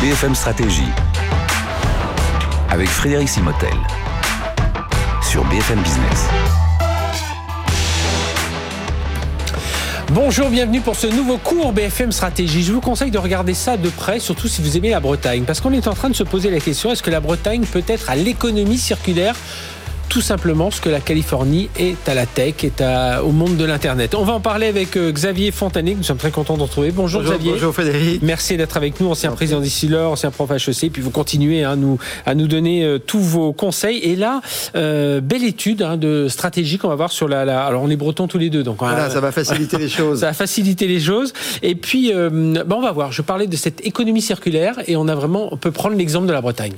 BFM Stratégie. Avec Frédéric Simotel. Sur BFM Business. Bonjour, bienvenue pour ce nouveau cours BFM Stratégie. Je vous conseille de regarder ça de près, surtout si vous aimez la Bretagne, parce qu'on est en train de se poser la question est-ce que la Bretagne peut être à l'économie circulaire tout simplement ce que la Californie est à la tech, est à, au monde de l'Internet. On va en parler avec euh, Xavier Fontanet, nous sommes très contents de retrouver. Bonjour, Xavier. Bonjour Frédéric. Merci d'être avec nous, ancien président d'Issilor, ancien prof HEC, puis vous continuez à nous, à nous donner euh, tous vos conseils. Et là, euh, belle étude hein, de stratégie qu'on va voir sur la, la, Alors on est bretons tous les deux, donc voilà, ça va faciliter les choses. Ça va faciliter les choses. Et puis, euh, on va voir. Je parlais de cette économie circulaire et on a vraiment, on peut prendre l'exemple de la Bretagne.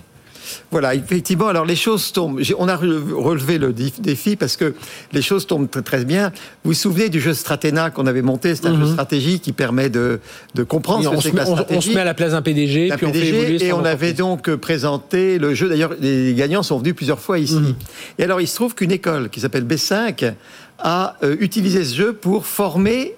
Voilà, effectivement. Alors les choses tombent. On a relevé le défi parce que les choses tombent très, très bien. Vous vous souvenez du jeu Stratena qu'on avait monté? C'est un jeu mhm. stratégie qui permet de, de comprendre ce que c'est que la stratégie. On se met à la place d'un PDG, puis on fait évoluer Et on avait donc euh, présenté le jeu. D'ailleurs, les gagnants sont venus plusieurs fois ici. Mhm. Et alors, il se trouve qu'une école qui s'appelle B5 a euh, utilisé ce jeu pour former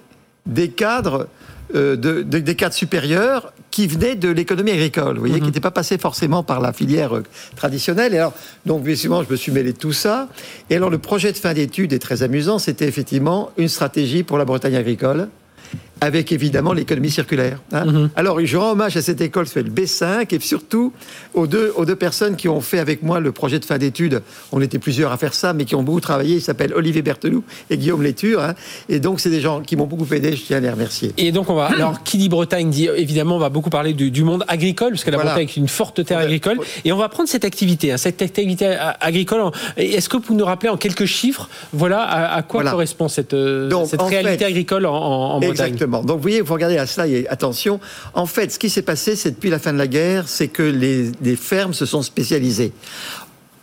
des cadres euh, de, des cadres supérieurs qui venaient de l'économie agricole, vous voyez, qui n'étaient pas passés forcément par la filière euh, traditionnelle. Et alors, donc, souvent, je me suis mêlé de tout ça. Et alors, le projet de fin d'études est très amusant. C'était effectivement une stratégie pour la Bretagne agricole avec évidemment l'économie circulaire. Hein. Mhm. Alors, je rends hommage à cette école, c'est le B5, et surtout aux deux, aux deux personnes qui ont fait avec moi le projet de fin d'études. On était plusieurs à faire ça, mais qui ont beaucoup travaillé. Ils s'appellent Olivier Berteloup et Guillaume Léture. Hein. Et donc, c'est des gens qui m'ont beaucoup aidé. Je tiens à les remercier. Et donc, on va. Alors, qui dit Bretagne dit évidemment, on va beaucoup parler du, monde agricole, parce que la Bretagne est une forte terre agricole. Et on va prendre cette activité, hein, cette activité agricole. Est-ce que vous nous rappeler en quelques chiffres, voilà, à, quoi correspond cette, euh, cette réalité agricole en, en Bretagne? Exactement. Donc vous voyez, vous regardez à cela et attention. En fait, ce qui s'est passé, c'est depuis la fin de la guerre, c'est que les, les fermes se sont spécialisées.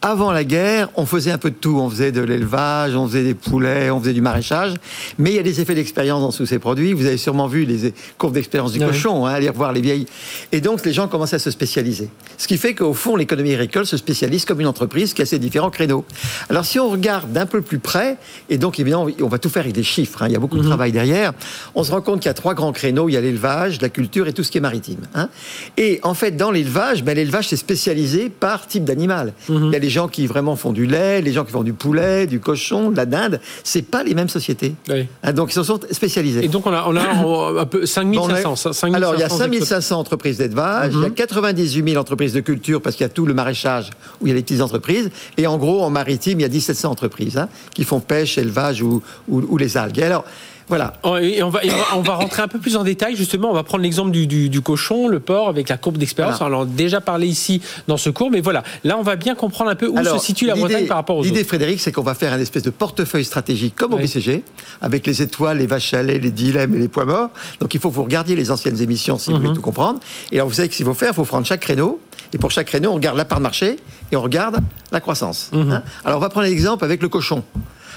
Avant la guerre, on faisait un peu de tout. On faisait de l'élevage, on faisait des poulets, on faisait du maraîchage. Mais il y a des effets d'expérience dans tous ces produits. Vous avez sûrement vu les courbes d'expérience du cochon, hein, aller revoir les vieilles. Et donc, les gens commencent à se spécialiser. Ce qui fait qu'au fond, l'économie agricole se spécialise comme une entreprise qui a ses différents créneaux. Alors, si on regarde d'un peu plus près, et donc évidemment, on va tout faire avec des chiffres, hein, il y a beaucoup de mhm. travail derrière, on se rend compte qu'il y a trois grands créneaux. Il y a l'élevage, la culture et tout ce qui est maritime. Hein. Et en fait, dans l'élevage, ben, l'élevage, c'est spécialisé par type d'animal. Mhm les gens qui vraiment font du lait, les gens qui font du poulet, du cochon, de la dinde, c'est pas les mêmes sociétés. Hein, donc ils se sont spécialisés. Et donc on a, on a un peu 5500. alors il y a 5500 entreprises d'élevage, il y a 98 mhm. 000 entreprises de culture parce qu'il y a tout le maraîchage où il y a les petites entreprises. Et en gros, en maritime, il y a 1700 entreprises hein, qui font pêche, élevage ou, ou, les algues. alors, voilà. Oh, et on va, on va rentrer un peu plus en détail, justement. On va prendre l'exemple du, du, cochon, le porc, avec la courbe d'expérience. On en a déjà parlé ici dans ce cours, mais voilà. Là, on va bien comprendre un peu où se situe la Bretagne par rapport aux L'idée, Frédéric, c'est qu'on va faire un espèce de portefeuille stratégique comme au BCG, avec les étoiles, les vaches à lait, les dilemmes et les poids morts. Donc, il faut que vous regardiez les anciennes émissions si vous voulez mhm. tout comprendre. Et alors, vous savez ce qu'il faut faire? Il faut prendre chaque créneau. Et pour chaque créneau, on regarde la part de marché et on regarde la croissance. Mhm. Hein. alors, on va prendre l'exemple avec le cochon.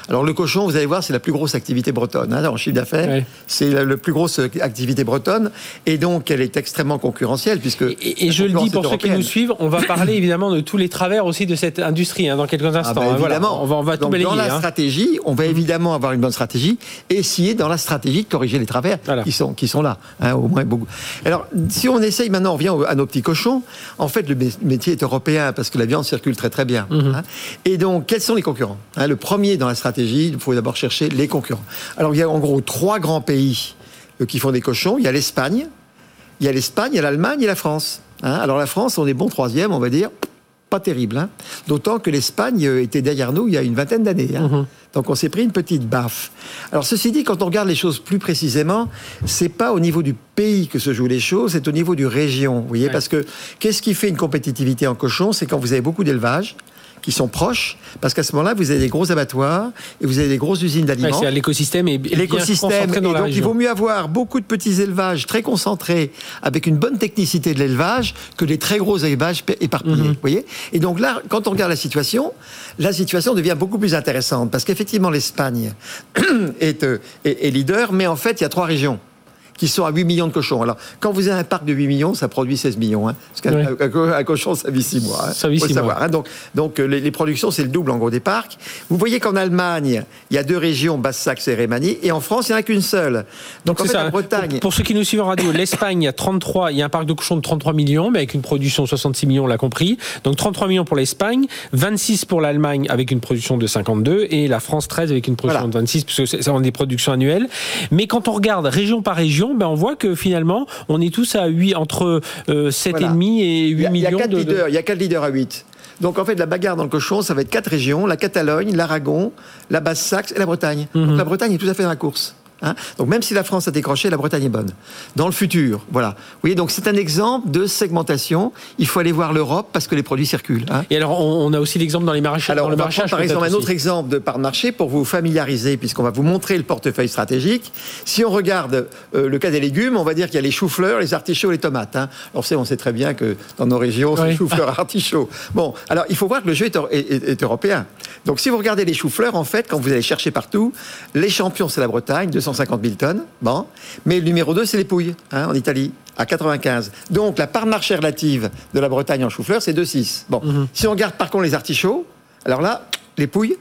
Alors le cochon, vous allez voir, c'est la plus grosse activité bretonne hein, en chiffre d'affaires. C'est la, plus grosse activité bretonne et donc elle est extrêmement concurrentielle puisque. Et, je le dis pour ceux qui nous suivent, on va parler évidemment de tous les travers aussi de cette industrie hein, dans quelques ah, instants. Bah, évidemment, on va, on va tout donc, Dans la hein. stratégie, on va évidemment avoir une bonne stratégie et essayer dans la stratégie de corriger les travers qui sont qui sont là, au moins beaucoup. Alors si on essaye maintenant, on revient à nos petits cochons. En fait, le métier est européen parce que la viande circule très très bien. Mhm. Et donc, quels sont les concurrents Le premier dans la stratégie il faut d'abord chercher les concurrents. Alors il y a en gros trois grands pays euh, qui font des cochons. Il y a l'Espagne, il y a l'Espagne, il y a l'Allemagne et la France. Hein. Alors la France, on est bon troisième, on va dire pas terrible. Hein. D'autant que l'Espagne euh, était derrière nous il y a une vingtaine d'années. Hein. Mhm. Donc on s'est pris une petite baffe. Alors ceci dit, quand on regarde les choses plus précisément, c'est pas au niveau du pays que se jouent les choses, c'est au niveau du région. Vous voyez, parce que qu'est-ce qui fait une compétitivité en cochon? C'est quand vous avez beaucoup d'élevage, qui sont proches, parce qu'à ce moment-là, vous avez des gros abattoirs et vous avez des grosses usines d'aliments. Ouais, l'écosystème est, l'écosystème. Et donc, il vaut mieux avoir beaucoup de petits élevages très concentrés, avec une bonne technicité de l'élevage, que des très gros élevages éparpillés. Vous voyez Et donc là, quand on regarde la situation, la situation devient beaucoup plus intéressante, parce qu'effectivement, l'Espagne est, euh, est, est leader, mais en fait, il y a trois régions qui sont à 8 millions de cochons. Alors, quand vous avez un parc de 8 millions, ça produit 16 millions. Hein, parce qu'un cochon, ça vit 6 mois. Hein, ça vit 6 mois. Hein. donc, donc les, les, productions, c'est le double en gros des parcs. Vous voyez qu'en Allemagne, il y a deux régions, Basse-Saxe et Rhénanie, et en France, il n'y en a qu'une seule. Donc, en fait, ça. Bretagne. Pour, ceux qui nous suivent en radio, l'Espagne, il y a 33, il y a un parc de cochons de 33 millions, mais avec une production de 66 millions, on l'a compris. Donc 33 millions pour l'Espagne, 26 pour l'Allemagne avec une production de 52 et la France 13 avec une production de 26 parce que c'est des productions annuelles. Mais quand on regarde région par région, ben on voit que finalement on est tous à 8 entre 7,5 et 8 millions. Il y a 4 leaders, il y a 4 leaders à 8. Donc en fait, la bagarre dans le cochon, ça va être quatre régions la Catalogne, l'Aragon, la Basse-Saxe et la Bretagne. Donc mhm. la Bretagne est tout à fait dans la course. Hein. donc même si la France a décroché, la Bretagne est bonne. Dans le futur, voilà. Vous voyez, donc c'est un exemple de segmentation. Il faut aller voir l'Europe parce que les produits circulent. Hein. Et alors, on, a aussi l'exemple dans les maraîchers. Alors, dans le par exemple un autre exemple de part de marché pour vous familiariser, puisqu'on va vous montrer le portefeuille stratégique. Si on regarde euh, le cas des légumes, on va dire qu'il y a les choux-fleurs, les artichauts, les tomates. Hein. Alors, on sait très bien que dans nos régions, c'est choux-fleurs, artichauts. Bon, alors il faut voir que le jeu est, européen. Donc, si vous regardez les choux-fleurs, en fait, quand vous allez chercher partout, les champions, c'est la Bretagne, 250 000 tonnes. Bon. Mais le numéro 2, c'est les Pouilles, hein, en Italie, à 95. Donc la part marché relative de la Bretagne en chou-fleur, c'est 2,6. Bon. Mhm. Si on regarde par contre les artichauts, alors là, les Pouilles,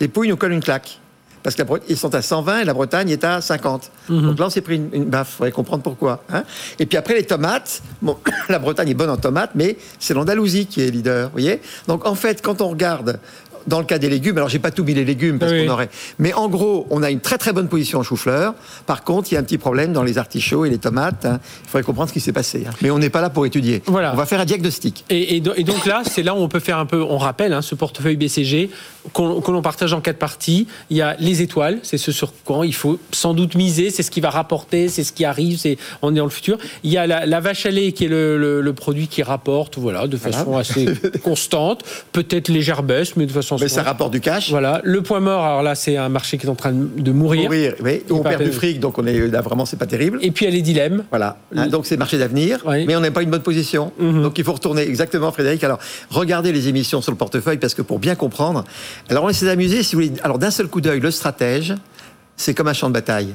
les Pouilles nous collent une claque. Parce qu'ils sont à 120 et la Bretagne est à 50. Mhm. Donc là, on s'est pris une, baffe. Il faudrait comprendre pourquoi. Hein. Et puis après, les tomates. Bon, la Bretagne est bonne en tomates, mais c'est l'Andalousie qui est leader. Vous voyez Donc en fait, quand on regarde dans le cas des légumes, alors j'ai pas tout mis les légumes parce qu'on aurait. Mais en gros, on a une très très bonne position en chou-fleur. Par contre, il y a un petit problème dans les artichauts et les tomates. Hein. Il faudrait comprendre ce qui s'est passé. Hein. Mais on n'est pas là pour étudier. Voilà. On va faire un diagnostic. Et, donc là, c'est là où on peut faire un peu. On rappelle hein, ce portefeuille BCG que l'on partage en quatre parties. Il y a les étoiles, c'est ce sur quoi il faut sans doute miser. C'est ce qui va rapporter, c'est ce qui arrive. C'est on est dans le futur. Il y a la, vache à lait qui est le, produit qui rapporte, voilà, de façon assez constante. Peut-être légère baisse, mais de façon mais ça rapporte du cash. Voilà. Le point mort, alors là, c'est un marché qui est en train de mourir. Mourir, oui. On perd du fric, donc on est là vraiment, c'est pas terrible. Et puis il y a les dilemmes. Voilà. Hein, donc c'est marché d'avenir, mais on n'est pas une bonne position. Mhm. Donc il faut retourner exactement, Frédéric. Alors regardez les émissions sur le portefeuille parce que pour bien comprendre, alors on essaie d'amuser, si vous voulez. Alors d'un seul coup d'œil, le stratège c'est comme un champ de bataille.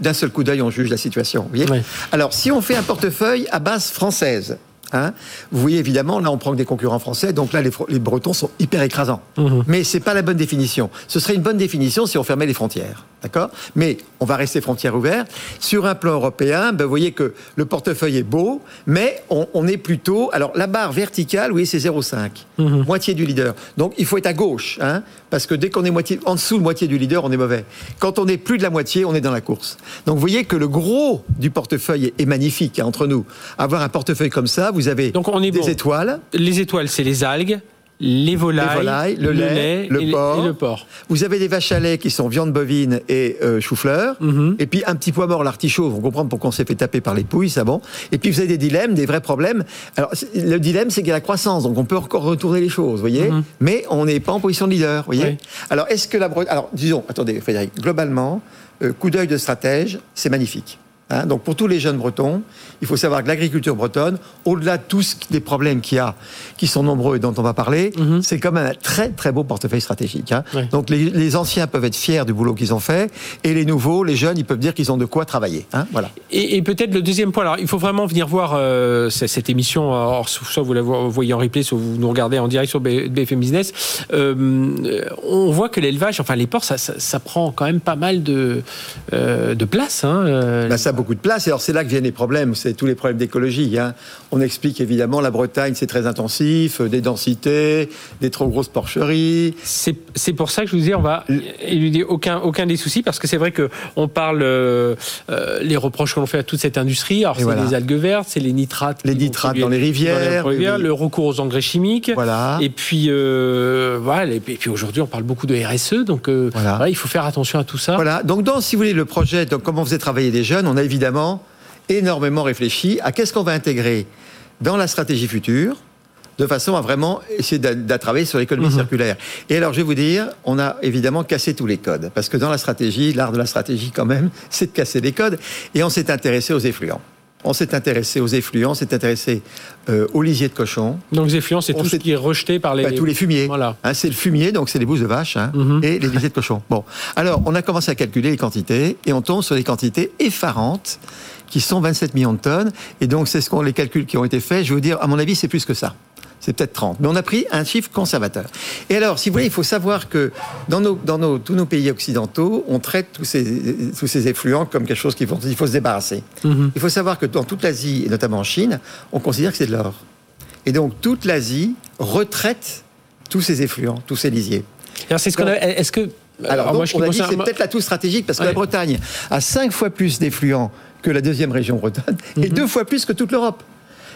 D'un seul coup d'œil, on juge la situation. Vous voyez Alors, si on fait un portefeuille à base française, Hein? Vous voyez, évidemment, là, on prend que des concurrents français, donc là, les, Bretons sont hyper écrasants. Mhm. Mais c'est pas la bonne définition. Ce serait une bonne définition si on fermait les frontières. D'accord? Mais on va rester frontières ouvertes. Sur un plan européen, ben, vous voyez que le portefeuille est beau, mais on, est plutôt. Alors, la barre verticale, oui, c'est 0,5. Mhm. Moitié du leader. Donc, il faut être à gauche, hein, parce que dès qu'on est moitié, en dessous de moitié du leader, on est mauvais. Quand on est plus de la moitié, on est dans la course. Donc, vous voyez que le gros du portefeuille est, magnifique hein, entre nous. Avoir un portefeuille comme ça, vous avez Donc on est des étoiles. Les étoiles, c'est les algues. Les volailles, le, lait, le, porc. Vous avez des vaches à lait qui sont viande bovine et euh, chou-fleur. Mhm. Et puis un petit pois mort, l'artichaut. Vous comprenez pourquoi on s'est fait taper par les pouilles, ça bon. Et puis vous avez des dilemmes, des vrais problèmes. Alors le dilemme, c'est qu'il y a la croissance, donc on peut encore retourner les choses, vous voyez. Mhm. Mais on n'est pas en position de leader, vous voyez. Alors est-ce que la alors disons, attendez, Frédéric, globalement, euh, coup d'œil de stratège, c'est magnifique. Hein, donc pour tous les jeunes bretons, il faut savoir que l'agriculture bretonne, au-delà de tous les problèmes qu'il y a, qui sont nombreux et dont on va parler, mhm. c'est quand même un très très beau portefeuille stratégique. Hein. Donc les, anciens peuvent être fiers du boulot qu'ils ont fait, et les nouveaux, les jeunes, ils peuvent dire qu'ils ont de quoi travailler. Hein, voilà. Et, peut-être le deuxième point, alors il faut vraiment venir voir euh, cette émission, alors, soit vous la voyez en replay, soit vous nous regardez en direct sur BFM Business, euh, on voit que l'élevage, enfin les porcs, ça, prend quand même pas mal de, euh, de place. Hein, bah, beaucoup de place. Et alors c'est là que viennent les problèmes, c'est tous les problèmes d'écologie. Hein. On explique évidemment la Bretagne, c'est très intensif, euh, des densités, des trop grosses porcheries. C'est pour ça que je vous dis, on va éluder aucun, aucun des soucis, parce que c'est vrai que on parle euh, euh, les reproches que l'on fait à toute cette industrie. Alors c'est les algues vertes, c'est les nitrates, les nitrates dans les rivières, le recours aux engrais chimiques. Voilà. Et puis voilà. Et puis aujourd'hui, on parle beaucoup de RSE, donc voilà. il faut faire attention à tout ça. Voilà. Donc dans, si vous voulez, le projet, donc comment vous êtes travailler des jeunes, on a évidemment énormément réfléchi à qu'est-ce qu'on va intégrer dans la stratégie future de façon à vraiment essayer d'attraver sur l'économie mhm. circulaire. Et alors, je vais vous dire, on a évidemment cassé tous les codes. Parce que dans la stratégie, l'art de la stratégie, quand même, c'est de casser les codes. Et on s'est intéressé aux effluents. On s'est intéressé aux effluents, on s'est intéressé euh, aux lisiers de cochons. Donc les effluents, c'est tout ce qui est rejeté par les... Bah, tous les fumiers. Voilà. Hein, c'est le fumier, donc c'est les bouses de vache hein, mhm. et les lisiers de cochons. Bon, alors on a commencé à calculer les quantités et on tombe sur des quantités effarantes qui sont 27 millions de tonnes. Et donc c'est ce qu'on les calculs qui ont été faits. Je vais vous dire, à mon avis, c'est plus que ça c'est peut-être 30. Mais on a pris un chiffre conservateur. Et alors, si vous voulez, il faut savoir que dans, nos, dans nos, tous nos pays occidentaux, on traite tous ces, tous ces effluents comme quelque chose qu'il faut, il faut se débarrasser. Mhm. Il faut savoir que dans toute l'Asie, et notamment en Chine, on considère que c'est de l'or. Et donc, toute l'Asie retraite tous ces effluents, tous ces lisiers. c'est ce qu'on Est-ce que alors, moi, je on a dit c'est peut-être l'atout stratégique parce que la Bretagne a cinq fois plus d'effluents que la deuxième région bretonne et mhm. deux fois plus que toute l'Europe.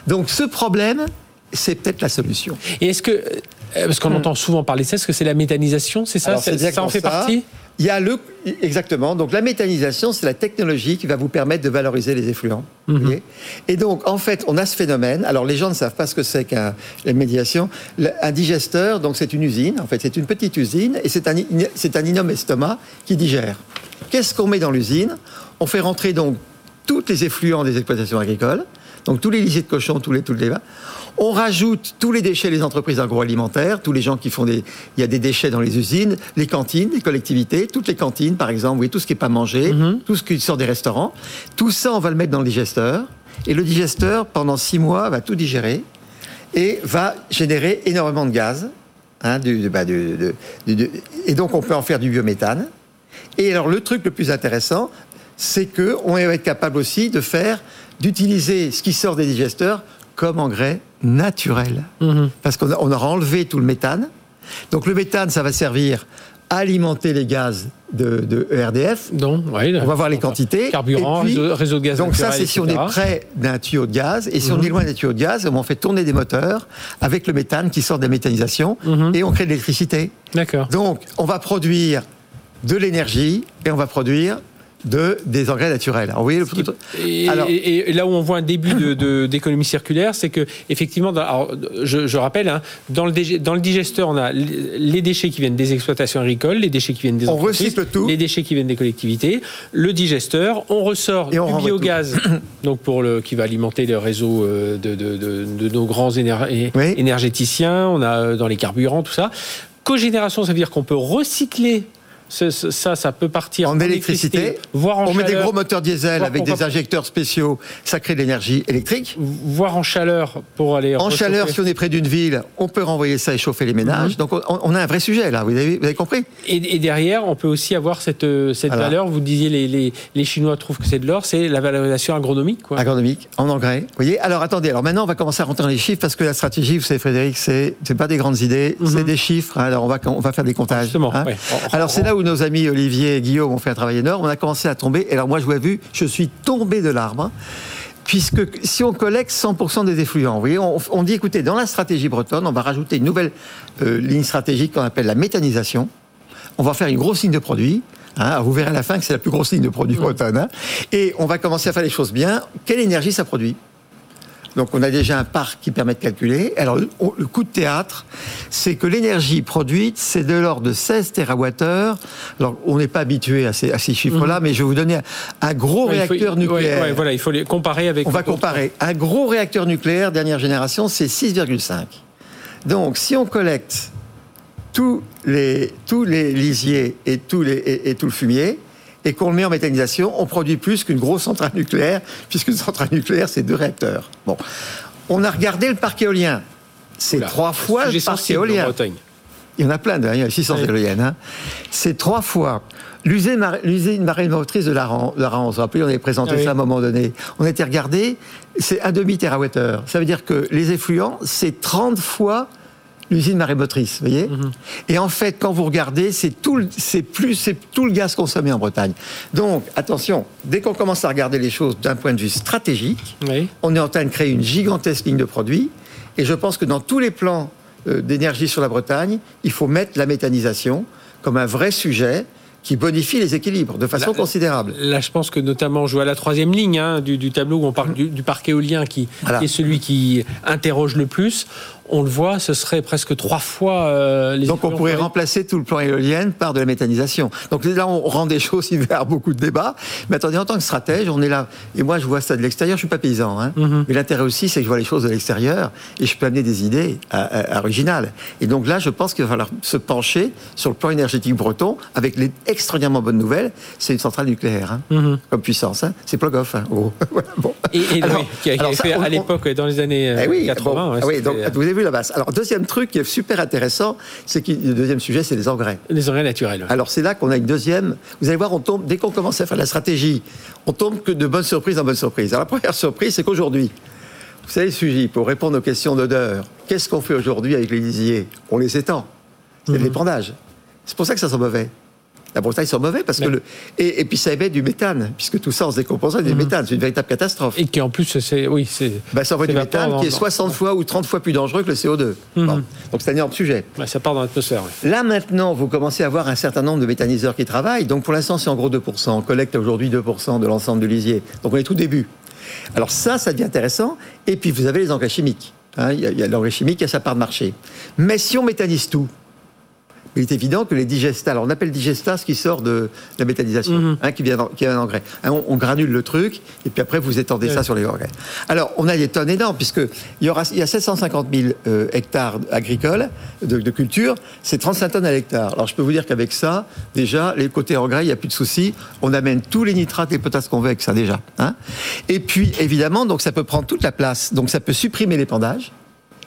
Donc ce problème, c'est peut-être la solution. Et est-ce que, euh, parce qu'on hmm. entend souvent parler de ça, est-ce que c'est la méthanisation C'est ça? Ça en fait partie? Il y a le exactement. Donc la méthanisation, c'est la technologie qui va vous permettre de valoriser les effluents. Mhm. et donc en fait, on a ce phénomène. Alors les gens ne savent pas ce que c'est qu'un médiation. Un digesteur, donc c'est une usine. En fait, c'est une petite usine et c'est un c'est un énorme estomac qui digère. Qu'est-ce qu'on met dans l'usine? On fait rentrer donc tous les effluents des exploitations agricoles. Donc tous les lisiers de cochons, tous les tous les on rajoute tous les déchets des entreprises agroalimentaires, tous les gens qui font des... Il y a des déchets dans les usines, les cantines, les collectivités, toutes les cantines, par exemple, oui, tout ce qui n'est pas mangé, mhm. tout ce qui sort des restaurants. Tout ça, on va le mettre dans le digesteur. Et le digesteur, pendant six mois, va tout digérer et va générer énormément de gaz. Hein, bah, et donc, on peut en faire du biométhane. Et alors, le truc le plus intéressant, c'est qu'on va être capable aussi de faire, d'utiliser ce qui sort des digesteurs comme engrais naturel. Mhm. Parce qu'on aura enlevé tout le méthane. Donc le méthane, ça va servir à alimenter les gaz de, ERDF. Donc, on va voir les quantités. Carburant, réseau, de gaz. Donc ça, c'est si on est près d'un tuyau de gaz. Et si on mhm. est loin d'un tuyau de gaz, on fait tourner des moteurs avec le méthane qui sort de la méthanisation mhm. et on crée de l'électricité. D'accord. Donc on va produire de l'énergie et on va produire de, des engrais naturels. Alors, le... et, alors... Et, là où on voit un début d'économie de, circulaire, c'est que effectivement, je, rappelle, hein, dans, le, dans le digesteur, on a les déchets qui viennent des exploitations agricoles, les déchets qui viennent des entreprises, les déchets qui viennent des collectivités, le digesteur, on ressort du biogaz, donc pour le, qui va alimenter le réseau euh, de, nos grands énergéticiens, on a euh, dans les carburants, tout ça. Cogénération, ça veut dire qu'on peut recycler ça, ça peut partir en, électricité, voire en On met des gros moteurs diesel avec des injecteurs spéciaux, ça crée de l'énergie électrique. Voire en chaleur pour aller. En chaleur, si on est près d'une ville, on peut renvoyer ça et chauffer les ménages. Mhm. Donc on, a un vrai sujet là, vous avez, vous avez compris? Et, derrière, on peut aussi avoir cette, euh, cette valeur. Vous disiez les, les, les Chinois trouvent que c'est de l'or, c'est la valorisation agronomique. Quoi. Agronomique, en engrais. Vous voyez? Alors attendez, alors maintenant on va commencer à rentrer dans les chiffres parce que la stratégie, vous savez Frédéric, c'est pas des grandes idées, c'est mhm. des chiffres. Alors on va, on va faire des comptages. Justement, hein. Alors c'est là où nos amis Olivier et Guillaume ont fait un travail énorme. On a commencé à tomber. Et alors moi, je vous ai vu, je suis tombé de l'arbre. Puisque si on collecte 100% des effluents, vous voyez, on, dit, écoutez, dans la stratégie bretonne, on va rajouter une nouvelle euh, ligne stratégique qu'on appelle la méthanisation. On va faire une grosse ligne de produits. Hein. vous verrez à la fin que c'est la plus grosse ligne de produits bretonne. Hein. et on va commencer à faire les choses bien. Quelle énergie ça produit? Donc on a déjà un parc qui permet de calculer. Alors le, coût de théâtre, c'est que l'énergie produite, c'est de l'ordre de 16 TWh. Alors on n'est pas habitué à ces, chiffres-là, mhm. mais je vais vous donner un, gros réacteur nucléaire. voilà, il faut les comparer avec. On va comparer. Un gros réacteur nucléaire dernière génération, c'est 6,5. Donc si on collecte tous les, tous les lisiers et, tous les, et tout le fumier, et qu'on le met en méthanisation, on produit plus qu'une grosse centrale nucléaire, puisqu'une centrale nucléaire, c'est deux réacteurs. Bon. On a regardé le parc éolien. C'est trois fois le parc éolien. Il y en a plein, il y a 600 éoliennes. Hein. C'est trois fois. L'usine marine motrice de la Rance, vous vous rappelez, on avait présenté ah ça à un moment donné. On a été regardé, c'est un demi térawattheure. Ça veut dire que les effluents, c'est 30 fois l'usine marémotrice, vous voyez mhm. Et en fait, quand vous regardez, c'est tout, c'est plus, c'est tout le gaz consommé en Bretagne. Donc, attention, dès qu'on commence à regarder les choses d'un point de vue stratégique, on est en train de créer une gigantesque ligne de produits. Et je pense que dans tous les plans euh, d'énergie sur la Bretagne, il faut mettre la méthanisation comme un vrai sujet qui bonifie les équilibres de façon considérable. Là, je pense que notamment, je vois la troisième ligne hein, du, tableau où on parle du, parc éolien qui est celui qui interroge le plus on le voit, ce serait presque trois fois euh, les Donc on pourrait remplacer tout le plan éolien par de la méthanisation. Donc là, on rend des choses qui vers beaucoup de débats. Mais attendez, en tant que stratège, on est là. Et moi, je vois ça de l'extérieur. Je suis pas paysan. Hein. Mhm. Mais l'intérêt aussi, c'est que je vois les choses de l'extérieur et je peux amener des idées originales. Et donc là, je pense qu'il va falloir se pencher sur le plan énergétique breton avec les extraordinairement bonnes nouvelles. C'est une centrale nucléaire hein, mhm. comme puissance. Hein. C'est Plogoff. Hein. bon. Et, qui a, fait à l'époque, dans les années 80. Eh oui, donc, vous avez vu la. Alors, deuxième truc qui est super intéressant, c'est que le deuxième sujet, c'est les engrais. Les engrais naturels. Alors, c'est là qu'on a une deuxième. Vous allez voir, on tombe, dès qu'on commence à faire la stratégie, on tombe que de bonnes surprises en bonnes surprises. Alors, la première surprise, c'est qu'aujourd'hui, vous savez, Sugy, pour répondre aux questions d'odeur, qu'est-ce qu'on fait aujourd'hui avec les lisiers? On les étend. C'est mmh. l'épandage. C'est pour ça que ça sent mauvais. La Bretagne sont mauvais parce que le et, puis ça émet du méthane puisque tout ça en se décomposant du mhm. méthane, c'est une véritable catastrophe. Et qui en plus c'est oui c'est ben, ça envoie du méthane qui est 60 fois ou 30 fois plus dangereux que le CO2. Mhm. Donc c'est un énorme sujet. ça part dans l'atmosphère. Là maintenant vous commencez à avoir un certain nombre de méthaniseurs qui travaillent. Donc pour l'instant c'est en gros 2%. On collecte aujourd'hui 2% de l'ensemble du lisier. Donc on est tout début. Alors ça ça devient intéressant. Et puis vous avez les engrais chimiques. Hein. Il y a, l'engrais chimique qui a sa part de marché. Mais si on méthanise tout, il est évident que les digestats, alors on appelle digestat ce qui sort de la méthanisation, mhm. hein, qui, vient qui un engrais. Hein, on, granule le truc, et puis après vous étendez ça sur les engrais. Alors on a des tonnes énormes, puisqu'il y, aura, il y a 750 000 euh, hectares agricoles de, culture, c'est 35 tonnes à l'hectare. Alors je peux vous dire qu'avec ça, déjà, les côtés engrais, il n'y a plus de soucis, on amène tous les nitrates et potasses qu'on veut avec ça déjà. Hein. Et puis évidemment, donc ça peut prendre toute la place, donc ça peut supprimer l'épandage,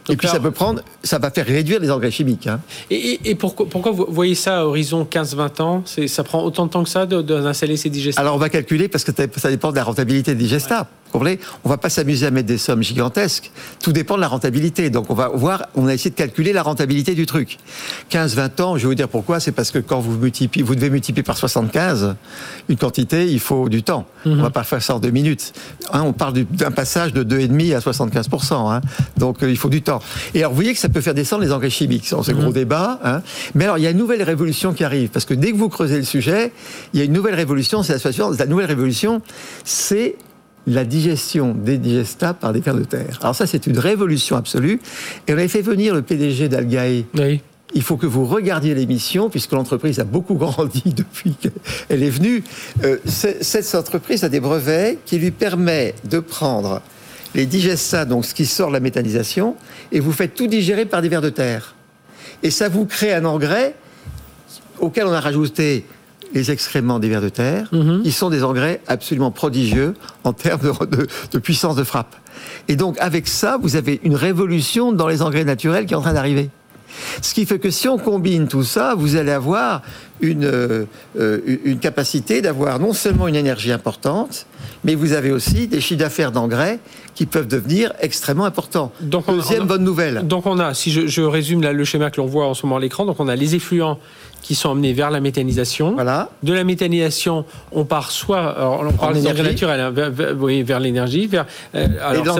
et puis ça peut prendre, ça va faire réduire les engrais chimiques. Hein. Et, pourquoi, pourquoi, vous voyez ça à horizon 15-20 ans? Ça prend autant de temps que ça d'installer ces digestats? Alors on va calculer parce que ça dépend de la rentabilité des digestats. On On va pas s'amuser à mettre des sommes gigantesques. Tout dépend de la rentabilité. Donc on va voir, on a essayé de calculer la rentabilité du truc. 15-20 ans, je vais vous dire pourquoi. C'est parce que quand vous multipliez, vous devez multiplier par 75 une quantité, il faut du temps. On mhm. On va pas faire ça en deux minutes. Hein, on parle d'un passage de 2,5 à 75% hein. Donc euh, il faut du temps. Et alors vous voyez que ça peut faire descendre les engrais chimiques. C'est un gros mhm. débat. Hein. Mais alors il y a une nouvelle révolution qui arrive parce que dès que vous creusez le sujet, il y a une nouvelle révolution. C'est la situation. La nouvelle révolution, c'est la digestion des digestats par des vers de terre. Alors ça, c'est une révolution absolue. Et on avait fait venir le PDG d'Algae. Oui. Il faut que vous regardiez l'émission, puisque l'entreprise a beaucoup grandi depuis qu'elle est venue. Euh, cette entreprise a des brevets qui lui permettent de prendre les digestats, donc ce qui sort de la méthanisation, et vous faites tout digérer par des vers de terre. Et ça vous crée un engrais auquel on a rajouté les excréments des vers de terre, mhm. qui sont des engrais absolument prodigieux en termes de, puissance de frappe. Et donc, avec ça, vous avez une révolution dans les engrais naturels qui est en train d'arriver. Ce qui fait que si on combine tout ça, vous allez avoir une, euh, une capacité d'avoir non seulement une énergie importante, mais vous avez aussi des chiffres d'affaires d'engrais qui peuvent devenir extrêmement importants. Donc Deuxième bonne nouvelle. Donc on a, si je, je résume là, le schéma que l'on voit en ce moment à l'écran, donc on a les effluents qui sont emmenés vers la méthanisation. Voilà. De la méthanisation, on part soit, on parle d'énergie naturelle, hein, vers, oui, vers l'énergie, vers euh, alors,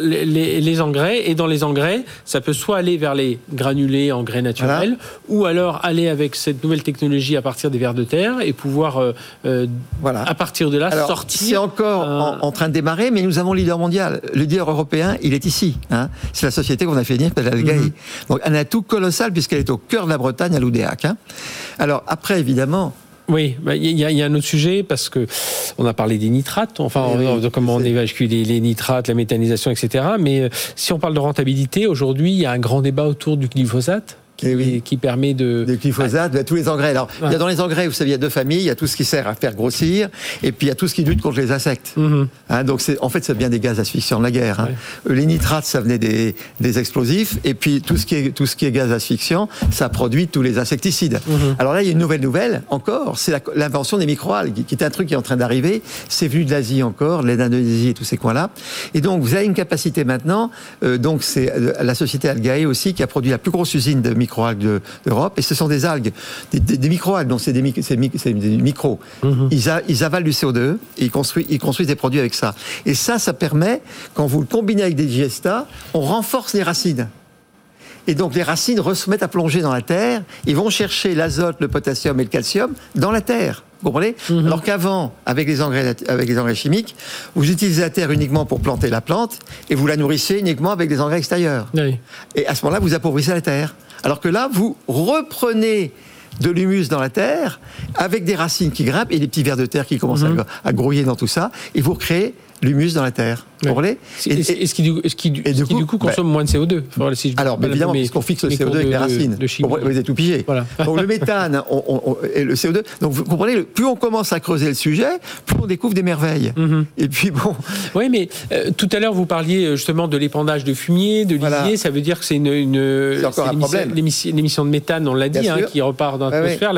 les, les, les, engrais. Et dans les engrais, ça peut soit aller vers les granulés engrais naturels, ou alors aller avec cette nouvelle technologie à partir des vers de terre et pouvoir, euh, euh, voilà. à partir de là, sortir. C'est encore en, train de démarrer, mais nous avons le leader mondial. Le leader européen, il est ici. Hein. C'est la société qu'on a fait venir, la mm Donc un atout colossal puisqu'elle est au cœur de la Bretagne, à l'Oudéac. Hein. Alors après, évidemment, oui, bah, il y, a un autre sujet parce que on a parlé des nitrates, enfin eh de comment on évacue les, les, nitrates, la méthanisation, etc. Mais euh, si on parle de rentabilité, aujourd'hui, il y a un grand débat autour du glyphosate qui, permet de... Des glyphosate, bah, tous les engrais. Alors, il y a dans les engrais, vous savez, il y a deux familles. Il y a tout ce qui sert à faire grossir, et puis il y a tout ce qui lutte contre les insectes. Mhm. Hein, donc, en fait, ça vient des gaz asphyxiants de la guerre. Hein. Les nitrates, ça venait des, des, explosifs, et puis tout ce qui est, tout ce qui est gaz asphyxiant, ça produit tous les insecticides. Mhm. Alors là, il y a une nouvelle nouvelle, encore, c'est l'invention des microalgues, qui est un truc qui est en train d'arriver. C'est venu de l'Asie encore, l'Indonésie et tous ces coins-là. Et donc, vous avez une capacité maintenant, euh, donc c'est euh, la société Algae aussi qui a produit la plus grosse usine de microalgues micro-algues d'Europe. Et ce sont des algues, des, micro-algues, donc c'est des, micros. Mhm. ils, avalent du CO2 et ils construisent, ils construisent des produits avec ça. Et ça, ça permet, quand vous le combinez avec des digestats, on renforce les racines. Et donc les racines se mettent à plonger dans la terre, ils vont chercher l'azote, le potassium et le calcium dans la terre. Vous comprenez mhm. Alors qu'avant, avec les engrais, avec les engrais chimiques, vous utilisez la terre uniquement pour planter la plante et vous la nourrissez uniquement avec des engrais extérieurs. Et à ce moment-là, vous appauvrissez la terre. Alors que là, vous reprenez de l'humus dans la terre avec des racines qui grimpent et des petits vers de terre qui commencent mhm. à, grouiller dans tout ça et vous recréez l'humus dans la terre. Vous comprenez et, ce qui, du, qui, du, coup, consomme bah, moins de CO2 Alors, évidemment, puisqu'on fixe le CO2 avec les racines. vous êtes tout pigé. Donc, le méthane et le CO2. Donc, vous comprenez, plus on commence à creuser le sujet, plus on découvre des merveilles. Mhm. Et puis, bon. Oui, mais euh, tout à l'heure, vous parliez euh, justement de l'épandage de fumier, de lisier. Ça veut dire que c'est une. une encore un problème. L'émission de méthane, on l'a dit, hein, qui repart dans l'atmosphère.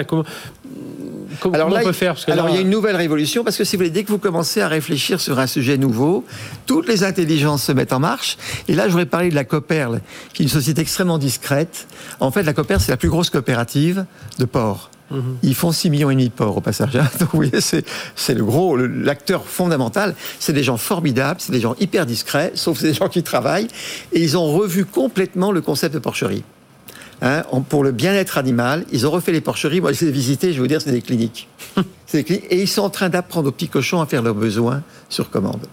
Comment alors on peut faire Alors il y a une nouvelle révolution parce que si vous voulez, dès que vous commencez à réfléchir sur un sujet nouveau, toutes les intelligences se mettent en marche. Et là, je voudrais parler de la Coperle, qui est une société extrêmement discrète. En fait, la Coperle, c'est la plus grosse coopérative de ports. Mhm. Ils font 6 millions et demi de ports au passage. Donc vous voyez, c'est le gros, l'acteur fondamental. C'est des gens formidables, c'est des gens hyper discrets, sauf des gens qui travaillent. Et ils ont revu complètement le concept de porcherie. Hein, pour le bien-être animal. Ils ont refait les porcheries. Moi, je les ai visitées, je vais vous dire, c'est des cliniques. Et ils sont en train d'apprendre aux petits cochons à faire leurs besoins sur commande.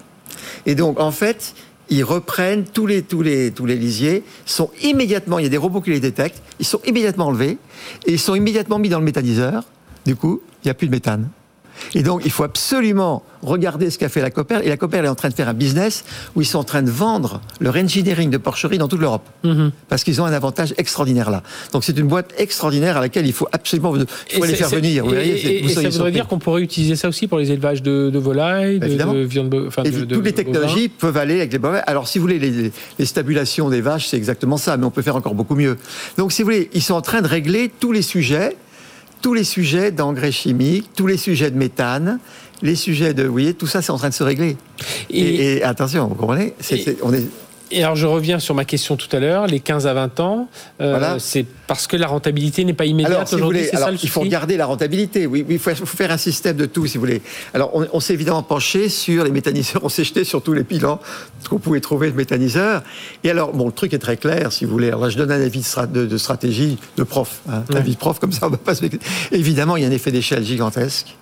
Et donc, en fait, ils reprennent tous les, tous les, tous les lisiers, sont immédiatement, il y a des robots qui les détectent, ils sont immédiatement enlevés, et ils sont immédiatement mis dans le méthaniseur. Du coup, il n'y a plus de méthane. Et donc, il faut absolument regarder ce qu'a fait la Copper. Et la Copper est en train de faire un business où ils sont en train de vendre leur engineering de porcherie dans toute l'Europe. Mhm. Parce qu'ils ont un avantage extraordinaire là. Donc, c'est une boîte extraordinaire à laquelle il faut absolument il faut les faire venir. Vous et, et, ça voudrait dire qu'on pourrait utiliser ça aussi pour les élevages de, volailles, de, viande. Enfin, de, toutes les technologies peuvent aller avec les bovins. Alors, si vous voulez, les, les stabulations des vaches, c'est exactement ça, mais on peut faire encore beaucoup mieux. Donc, si vous voulez, ils sont en train de régler tous les sujets tous les sujets d'engrais chimiques, tous les sujets de méthane, les sujets de, vous voyez, tout ça c'est en train de se régler. Et, attention, vous comprenez on est, et alors je reviens sur ma question tout à l'heure, les 15 à 20 ans, euh, c'est parce que la rentabilité n'est pas immédiate aujourd'hui, ça le Il faut garder la rentabilité, oui, il faut, faire un système de tout si vous voulez. Alors on, s'est évidemment penché sur les méthaniseurs, on s'est jeté sur tous les bilans qu'on pouvait trouver de méthaniseurs. Et alors, bon, le truc est très clair si vous voulez. Alors là, je donne un avis de, stratégie de prof, hein, un avis de prof comme ça, on va pas se... Évidemment, il y a un effet d'échelle gigantesque.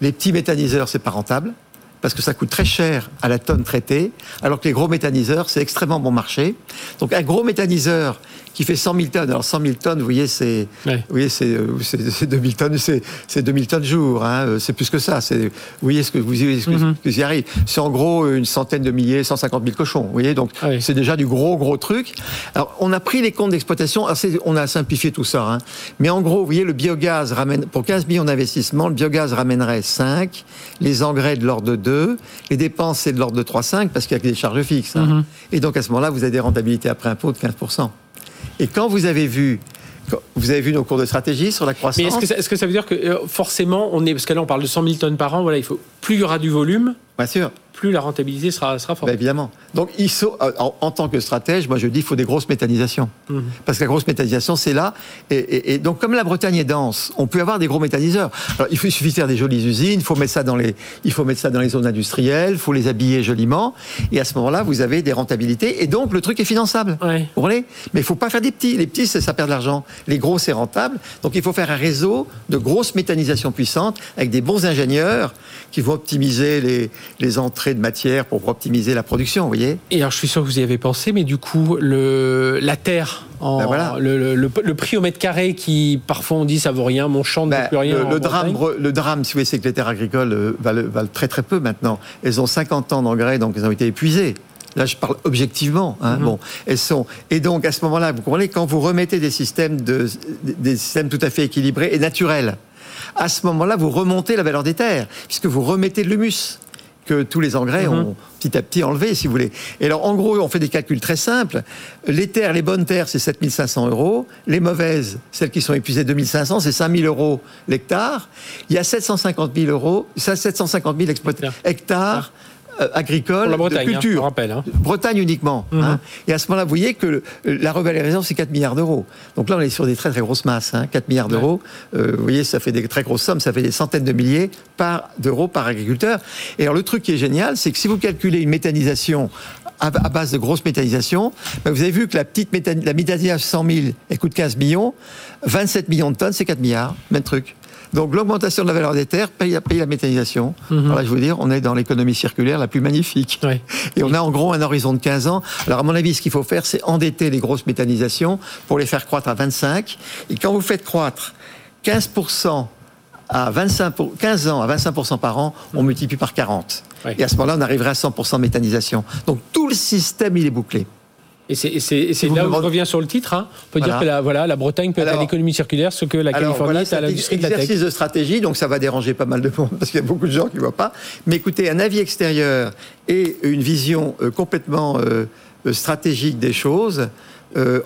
Les petits méthaniseurs, c'est pas rentable parce que ça coûte très cher à la tonne traitée, alors que les gros méthaniseurs, c'est extrêmement bon marché. Donc un gros méthaniseur qui fait 100 000 tonnes. Alors 100 000 tonnes, vous voyez, c'est ouais. vous c'est 2000 tonnes, c'est 2000 tonnes jour. Hein, euh, c'est plus que ça. Vous voyez ce que vous, ce que, mm y arrive. C'est en gros une centaine de milliers, 150 000 cochons. Vous voyez, donc c'est déjà du gros gros truc. Alors on a pris les comptes d'exploitation. On a simplifié tout ça. Hein, mais en gros, vous voyez, le biogaz ramène pour 15 millions d'investissements, le biogaz ramènerait 5, les engrais de l'ordre de 2, les dépenses c'est de l'ordre de 3-5 parce qu'il y a que des charges fixes. Hein. Mhm. Et donc à ce moment-là, vous avez des rentabilités après impôt de 15 et quand vous avez vu vous avez vu nos cours de stratégie sur la croissance. Mais est-ce que, ça veut dire que euh, forcément, on est, parce que là on parle de 100 000 tonnes par an, voilà, il faut, plus il y aura du volume, Bien sûr plus la rentabilité sera, sera forte. Ben, évidemment. Donc, il euh, en, tant que stratège, moi je dis qu'il faut des grosses méthanisations. Mhm. Parce que la grosse méthanisation, c'est là. Et, donc, comme la Bretagne est dense, on peut avoir des gros méthaniseurs. Alors, il, faut, il suffit de faire des jolies usines, il faut mettre ça dans les, il faut mettre ça dans les zones industrielles, il faut les habiller joliment. Et à ce moment-là, vous avez des rentabilités. Et donc, le truc est finançable. Vous comprenez? Mais il ne faut pas faire des petits. Les petits, ça, perd de l'argent. Les gros, c'est rentable. Donc, il faut faire un réseau de grosses méthanisation puissantes avec des bons ingénieurs qui vont optimiser les, les entrées de matière pour optimiser la production, vous voyez Et alors, je suis sûr que vous y avez pensé, mais du coup, le, la terre, en, ben voilà. le, le, prix au mètre carré qui, parfois, on dit ça vaut rien, mon champ ne ben, vaut plus rien. Le, drame, le drame, si vous voulez, c'est que les terres agricoles euh, valent, valent, très très peu maintenant. Elles ont 50 ans d'engrais, donc elles ont été épuisées. Là, je parle objectivement. Hein, mhm. Bon, elles sont. Et donc, à ce moment-là, vous comprenez, quand vous remettez des systèmes, de, des systèmes tout à fait équilibrés et naturels, à ce moment-là, vous remontez la valeur des terres, puisque vous remettez de l'humus que tous les engrais mhm. ont petit à petit enlevé, si vous voulez. Et alors, en gros, on fait des calculs très simples. Les terres, les bonnes terres, c'est 7500 euros. Les mauvaises, celles qui sont épuisées 2500, c'est 5000 euros l'hectare. Il y a 750 000 euros, 750 000 hectares euh, agricole, Bretagne, de culture. Hein, rappelle, hein. Bretagne uniquement. Mhm. Hein. Et à ce moment-là, vous voyez que la revalorisation, c'est 4 milliards d'euros. Donc là, on est sur des très très grosses masses. 4 milliards d'euros, euh, vous voyez, ça fait des très grosses sommes, ça fait des centaines de milliers d'euros par agriculteur. Et alors le truc qui est génial, c'est que si vous calculez une méthanisation à, base de grosses métallisations. vous avez vu que la petite la métallisation 100 000, elle coûte 15 millions. 27 millions de tonnes, c'est 4 milliards. Même truc. Donc l'augmentation de la valeur des terres paye, la méthanisation. Mhm. Alors là, je veux dire, on est dans l'économie circulaire la plus magnifique. Et on a en gros un horizon de 15 ans. Alors à mon avis, ce qu'il faut faire, c'est endetter les grosses méthanisations pour les faire croître à 25. Et quand vous faites croître 15% à 25 pour, 15 ans à 25% par an, on multiplie par 40. Et à ce moment-là, on arriverait à 100% méthanisation. Donc tout le système, il est bouclé. Et c'est là où je reviens sur le titre. Hein. On peut dire que la, voilà, la Bretagne peut être à l'économie circulaire, ce que la Californie est à l'industrie de la tech. exercice de stratégie, donc ça va déranger pas mal de monde parce qu'il y a beaucoup de gens qui ne voient pas. Mais écoutez, un avis extérieur et une vision euh, complètement euh, euh, stratégique des choses,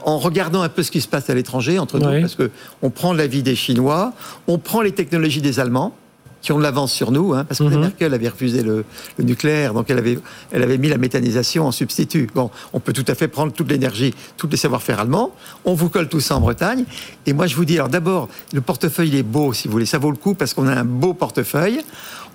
en regardant un peu ce qui se passe à l'étranger entre nous, parce qu'on prend l'avis des Chinois, on prend les technologies des Allemands qui ont de l'avance sur nous, hein, parce que mhm. Merkel avait refusé le, nucléaire, donc elle avait, elle avait mis la méthanisation en substitut. Bon, on peut tout à fait prendre toute l'énergie, tous les savoir-faire allemands, on vous colle tout ça en Bretagne, et moi je vous dis, alors d'abord, le portefeuille est beau, si vous voulez, ça vaut le coup, parce qu'on a un beau portefeuille,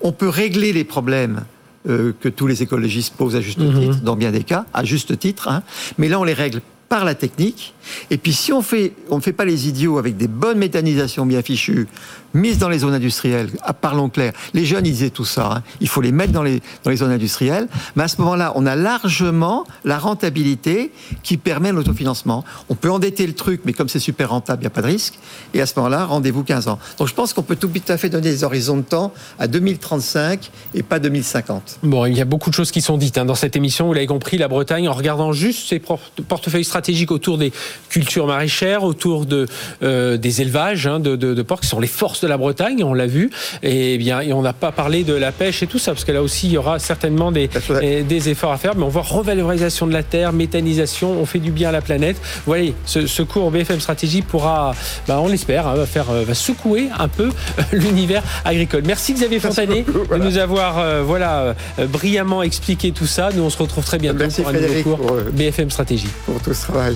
on peut régler les problèmes euh, que tous les écologistes posent à juste mhm. titre, dans bien des cas, à juste titre, hein, mais là on les règle par la technique. Et puis si on fait, on ne fait pas les idiots avec des bonnes méthanisations bien fichues, mises dans les zones industrielles, parlons clair, les jeunes ils disaient tout ça, hein. il faut les mettre dans les, dans les zones industrielles, mais à ce moment-là, on a largement la rentabilité qui permet l'autofinancement. On peut endetter le truc, mais comme c'est super rentable, il n'y a pas de risque, et à ce moment-là, rendez-vous 15 ans. Donc je pense qu'on peut tout à fait donner des horizons de temps à 2035 et pas 2050. Bon, il y a beaucoup de choses qui sont dites hein, dans cette émission, vous l'avez compris, la Bretagne, en regardant juste ses portefeuilles stratégiques autour des cultures maraîchères, autour de, euh, des élevages hein, de, de, de porcs qui sont les forces de la Bretagne, on l'a vu. Et, bien, et on n'a pas parlé de la pêche et tout ça, parce que là aussi, il y aura certainement des, des efforts à faire. Mais on voit revalorisation de la terre, méthanisation, on fait du bien à la planète. Voyez, ce, cours BFM Stratégie pourra, bah, on l'espère, hein, va, faire, euh, va secouer un peu l'univers agricole. Merci Xavier Fontané de nous avoir euh, voilà, euh, brillamment expliqué tout ça. Nous, on se retrouve très bientôt pour un nouveau cours BFM Stratégie. Pour tout ce travail.